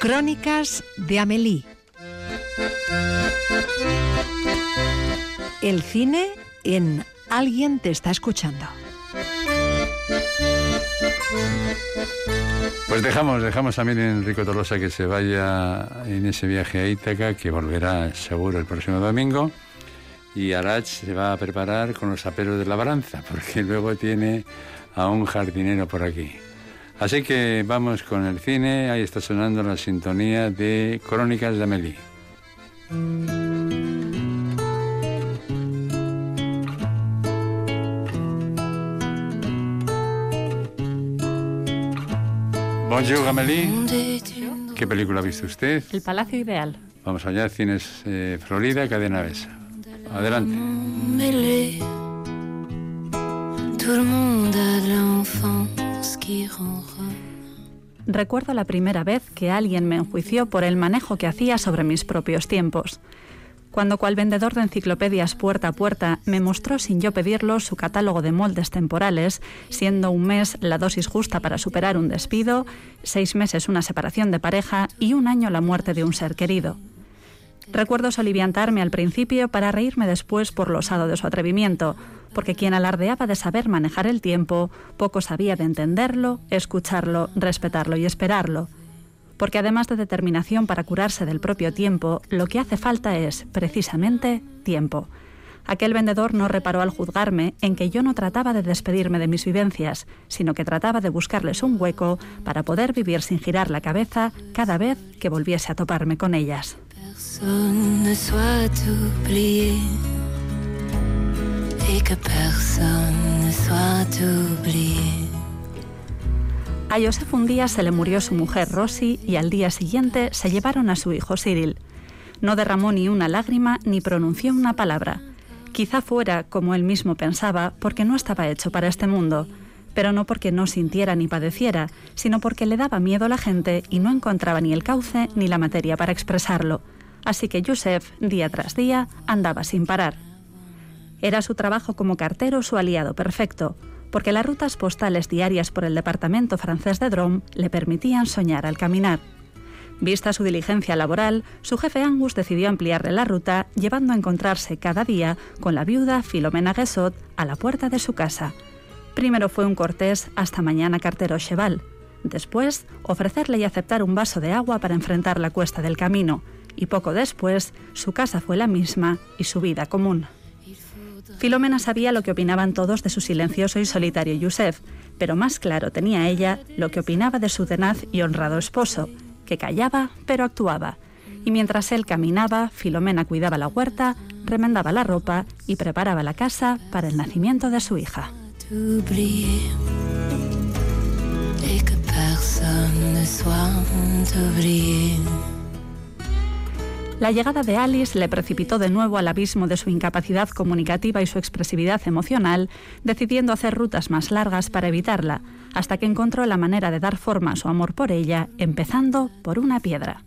Crónicas de Amélie. El cine en Alguien te está escuchando. Pues dejamos, dejamos también en Enrico Tolosa que se vaya en ese viaje a Ítaca, que volverá seguro el próximo domingo. Y Arach se va a preparar con los aperos de labranza, porque luego tiene a un jardinero por aquí. Así que vamos con el cine, ahí está sonando la sintonía de Crónicas de Amélie. Bonjour Amélie. ¿Qué película ha visto usted? El Palacio Ideal. Vamos allá, Cines eh, Florida, Cadena Besa. Adelante. Recuerdo la primera vez que alguien me enjuició por el manejo que hacía sobre mis propios tiempos. Cuando cual vendedor de enciclopedias puerta a puerta me mostró sin yo pedirlo su catálogo de moldes temporales, siendo un mes la dosis justa para superar un despido, seis meses una separación de pareja y un año la muerte de un ser querido. Recuerdo soliviantarme al principio para reírme después por lo osado de su atrevimiento, porque quien alardeaba de saber manejar el tiempo, poco sabía de entenderlo, escucharlo, respetarlo y esperarlo. Porque además de determinación para curarse del propio tiempo, lo que hace falta es, precisamente, tiempo. Aquel vendedor no reparó al juzgarme en que yo no trataba de despedirme de mis vivencias, sino que trataba de buscarles un hueco para poder vivir sin girar la cabeza cada vez que volviese a toparme con ellas. A Joseph un día se le murió su mujer Rosy y al día siguiente se llevaron a su hijo Cyril. No derramó ni una lágrima ni pronunció una palabra. Quizá fuera, como él mismo pensaba, porque no estaba hecho para este mundo, pero no porque no sintiera ni padeciera, sino porque le daba miedo a la gente y no encontraba ni el cauce ni la materia para expresarlo. Así que Joseph, día tras día, andaba sin parar. Era su trabajo como cartero su aliado perfecto, porque las rutas postales diarias por el departamento francés de Drôme le permitían soñar al caminar. Vista su diligencia laboral, su jefe Angus decidió ampliarle la ruta, llevando a encontrarse cada día con la viuda Filomena Guessot a la puerta de su casa. Primero fue un cortés hasta mañana cartero cheval. Después, ofrecerle y aceptar un vaso de agua para enfrentar la cuesta del camino. Y poco después, su casa fue la misma y su vida común. Filomena sabía lo que opinaban todos de su silencioso y solitario Yusef, pero más claro tenía ella lo que opinaba de su tenaz y honrado esposo, que callaba pero actuaba. Y mientras él caminaba, Filomena cuidaba la huerta, remendaba la ropa y preparaba la casa para el nacimiento de su hija. La llegada de Alice le precipitó de nuevo al abismo de su incapacidad comunicativa y su expresividad emocional, decidiendo hacer rutas más largas para evitarla, hasta que encontró la manera de dar forma a su amor por ella, empezando por una piedra.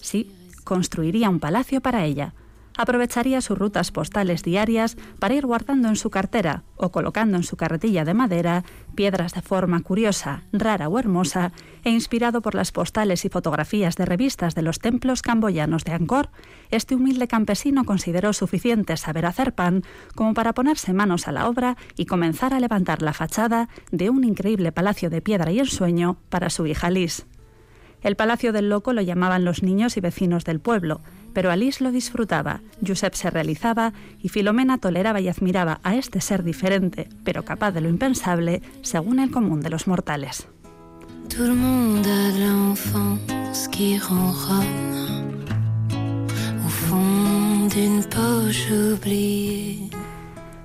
Sí, construiría un palacio para ella, aprovecharía sus rutas postales diarias para ir guardando en su cartera o colocando en su carretilla de madera piedras de forma curiosa, rara o hermosa, e inspirado por las postales y fotografías de revistas de los templos camboyanos de Angkor, este humilde campesino consideró suficiente saber hacer pan como para ponerse manos a la obra y comenzar a levantar la fachada de un increíble palacio de piedra y ensueño para su hija Liz. El Palacio del Loco lo llamaban los niños y vecinos del pueblo, pero Alice lo disfrutaba, Josep se realizaba y Filomena toleraba y admiraba a este ser diferente, pero capaz de lo impensable, según el común de los mortales.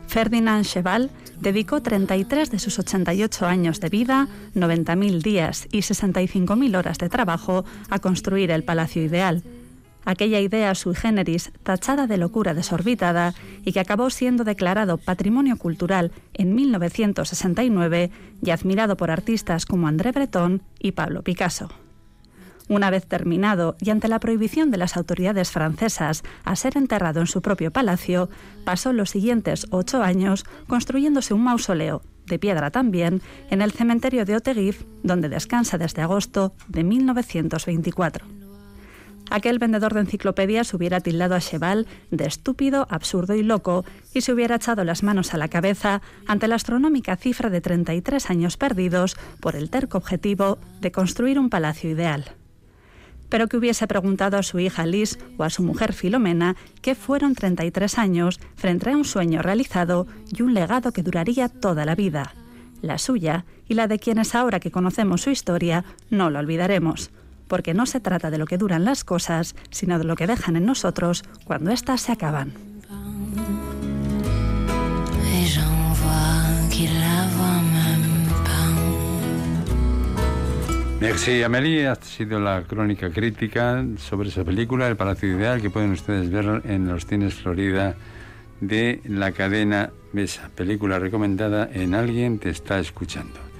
Ferdinand Cheval dedicó 33 de sus 88 años de vida, 90.000 días y 65.000 horas de trabajo a construir el palacio ideal, aquella idea sui generis tachada de locura desorbitada y que acabó siendo declarado Patrimonio Cultural en 1969 y admirado por artistas como André Breton y Pablo Picasso. Una vez terminado y ante la prohibición de las autoridades francesas a ser enterrado en su propio palacio, pasó los siguientes ocho años construyéndose un mausoleo, de piedra también, en el cementerio de Otegif, donde descansa desde agosto de 1924. Aquel vendedor de enciclopedias hubiera tildado a Cheval de estúpido, absurdo y loco y se hubiera echado las manos a la cabeza ante la astronómica cifra de 33 años perdidos por el terco objetivo de construir un palacio ideal pero que hubiese preguntado a su hija Liz o a su mujer Filomena qué fueron 33 años frente a un sueño realizado y un legado que duraría toda la vida. La suya y la de quienes ahora que conocemos su historia no lo olvidaremos, porque no se trata de lo que duran las cosas, sino de lo que dejan en nosotros cuando éstas se acaban. Merci Amelie, ha sido la crónica crítica sobre esa película, El Palacio Ideal, que pueden ustedes ver en los cines Florida de la cadena Mesa, película recomendada en Alguien te está escuchando.